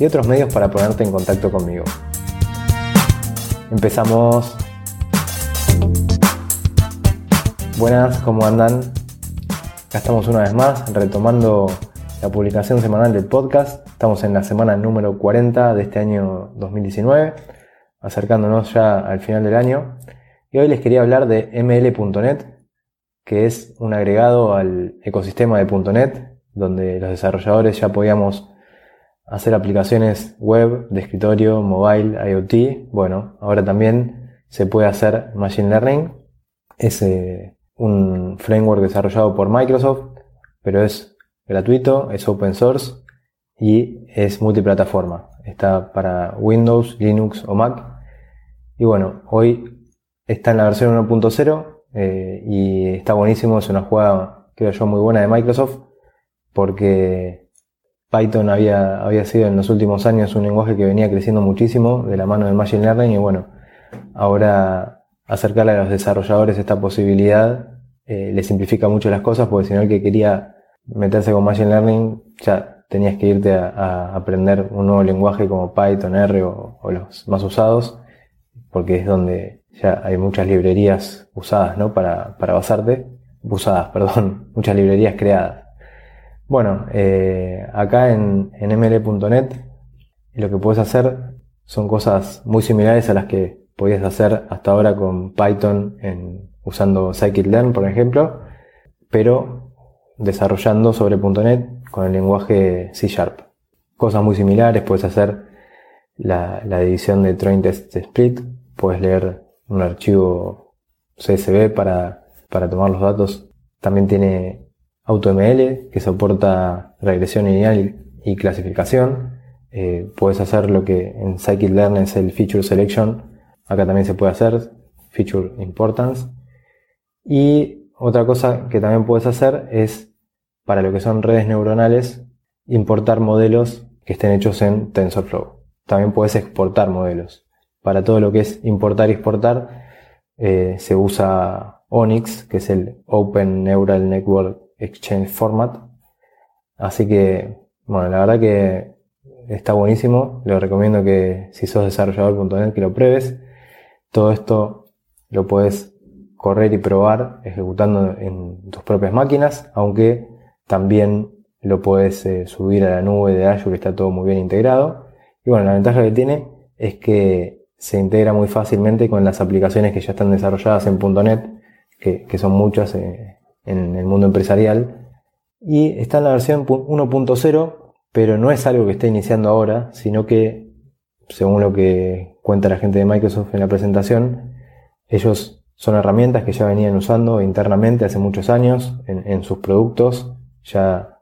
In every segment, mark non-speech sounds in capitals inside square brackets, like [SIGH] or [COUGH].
y otros medios para ponerte en contacto conmigo. Empezamos. Buenas, ¿cómo andan? Acá estamos una vez más retomando la publicación semanal del podcast. Estamos en la semana número 40 de este año 2019, acercándonos ya al final del año. Y hoy les quería hablar de ml.net, que es un agregado al ecosistema de .net, donde los desarrolladores ya podíamos hacer aplicaciones web, de escritorio, mobile, IoT. Bueno, ahora también se puede hacer Machine Learning. Es eh, un framework desarrollado por Microsoft, pero es gratuito, es open source y es multiplataforma. Está para Windows, Linux o Mac. Y bueno, hoy está en la versión 1.0 eh, y está buenísimo. Es una jugada, creo yo, muy buena de Microsoft porque Python había, había sido en los últimos años un lenguaje que venía creciendo muchísimo de la mano del Machine Learning y bueno, ahora acercarle a los desarrolladores esta posibilidad eh, le simplifica mucho las cosas porque si no el que quería meterse con Machine Learning ya tenías que irte a, aprender un nuevo lenguaje como Python, R o, los más usados porque es donde ya hay muchas librerías usadas ¿no? para, para basarte, usadas, [LAUGHS] perdón, muchas librerías creadas. Bueno, eh, acá en, ml.net lo que puedes hacer son cosas muy similares a las que podías hacer hasta ahora con Python en, usando scikit-learn, por ejemplo, pero desarrollando sobre .NET con el lenguaje C Sharp. Cosas muy similares, puedes hacer la, la edición de train test split, puedes leer un archivo CSV para, para tomar los datos. También tiene AutoML, que soporta regresión lineal y clasificación. Eh, puedes hacer lo que en scikit-learn es el Feature Selection. Acá también se puede hacer Feature Importance. Y otra cosa que también puedes hacer es, para lo que son redes neuronales, importar modelos que estén hechos en TensorFlow. También puedes exportar modelos. Para todo lo que es importar y exportar, eh, se usa ONIX, que es el Open Neural Network Exchange Format. Así que, bueno, la verdad que está buenísimo. Le recomiendo que si sos desarrollador.net que lo pruebes. Todo esto lo puedes correr y probar ejecutando en tus propias máquinas, aunque también lo puedes eh, subir a la nube de Azure, está todo muy bien integrado. Y bueno, la ventaja que tiene es que se integra muy fácilmente con las aplicaciones que ya están desarrolladas en .NET, que, que son muchas eh, en el mundo empresarial. Y está en la versión 1.0, pero no es algo que esté iniciando ahora, sino que, según lo que cuenta la gente de Microsoft en la presentación, ellos son herramientas que ya venían usando internamente hace muchos años en, sus productos. Ya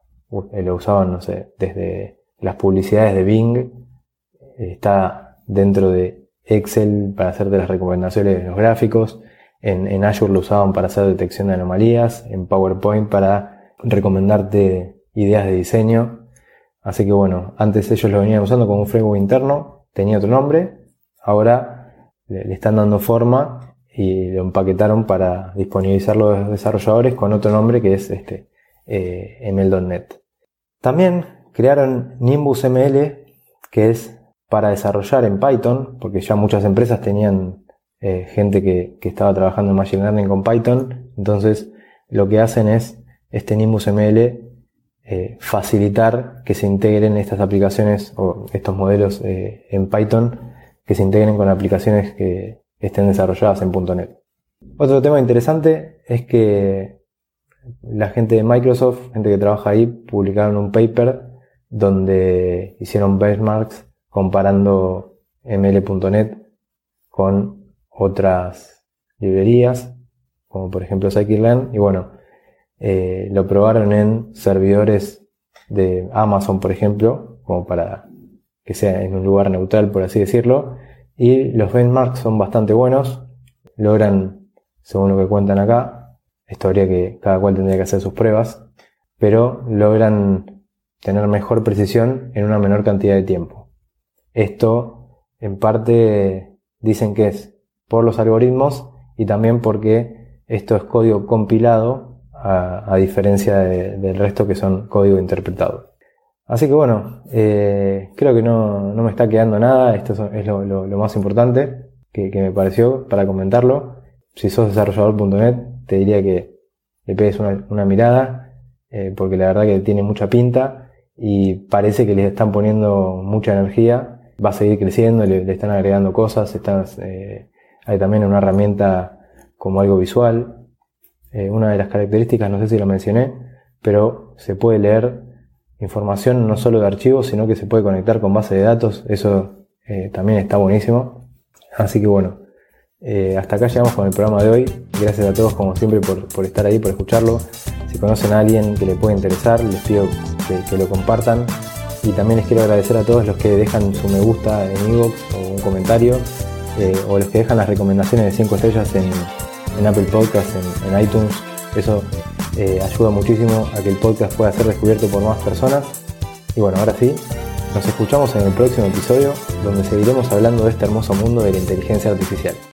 eh, lo usaban, no sé, desde las publicidades de Bing, está dentro de Excel para hacerte las recomendaciones de los gráficos, en, Azure lo usaban para hacer detección de anomalías, en PowerPoint para recomendarte ideas de diseño. Así que bueno, antes ellos lo venían usando como un framework interno, tenía otro nombre, ahora le, están dando forma y lo empaquetaron para disponibilizarlo a los desarrolladores con otro nombre que es este eh, ML.NET. También crearon Nimbus ML, que es para desarrollar en Python, porque ya muchas empresas tenían eh, gente que, estaba trabajando en Machine Learning con Python. Entonces, lo que hacen es este Nimbus ML eh, facilitar que se integren estas aplicaciones o estos modelos eh, en Python, que se integren con aplicaciones que estén desarrolladas en .NET. Otro tema interesante es que la gente de Microsoft, gente que trabaja ahí, publicaron un paper donde hicieron benchmarks comparando ml.net con otras librerías, como por ejemplo Scikit-learn, y bueno, eh, lo probaron en servidores de Amazon, por ejemplo, como para que sea en un lugar neutral, por así decirlo. Y los benchmarks son bastante buenos, logran, según lo que cuentan acá, esto habría que, cada cual tendría que hacer sus pruebas, pero logran tener mejor precisión en una menor cantidad de tiempo. Esto, en parte, dicen que es por los algoritmos y también porque esto es código compilado a, diferencia del resto que son código interpretado. Así que bueno, eh, creo que no, me está quedando nada, esto es lo, más importante que, me pareció para comentarlo. Si sos desarrollador.net, te diría que le pegues una, mirada, eh, porque la verdad que tiene mucha pinta y parece que les están poniendo mucha energía, va a seguir creciendo, le, están agregando cosas, están, eh, hay también una herramienta como algo visual. una de las características, no sé si lo mencioné, pero se puede leer información no solo de archivos, sino que se puede conectar con base de datos. Eso eh, también está buenísimo. Así que bueno, eh, hasta acá llegamos con el programa de hoy. Gracias a todos como siempre por, estar ahí, por escucharlo. Si conocen a alguien que le puede interesar, les pido que, lo compartan. Y también les quiero agradecer a todos los que dejan su me gusta en iVoox o un comentario, eh, o los que dejan las recomendaciones de 5 estrellas en, Apple Podcasts, en, iTunes. Eso eh, ayuda muchísimo a que el podcast pueda ser descubierto por más personas. Y bueno, ahora sí, nos escuchamos en el próximo episodio donde seguiremos hablando de este hermoso mundo de la inteligencia artificial.